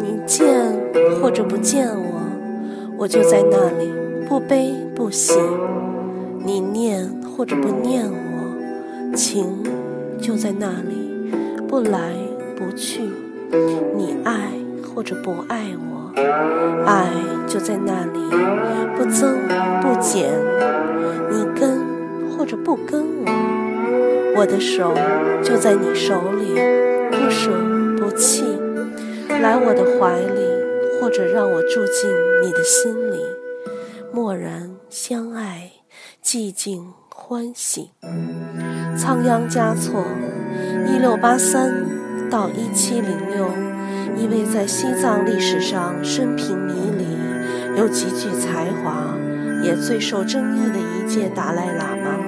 你见或者不见我，我就在那里，不悲不喜；你念或者不念我，情就在那里，不来不去；你爱或者不爱我，爱就在那里，不增不减；你跟或者不跟我，我的手就在你手里，不舍不弃。来我的怀里，或者让我住进你的心里，默然相爱，寂静欢喜。仓央嘉措，一六八三到一七零六，一位在西藏历史上生平迷离，又极具才华，也最受争议的一届达赖喇嘛。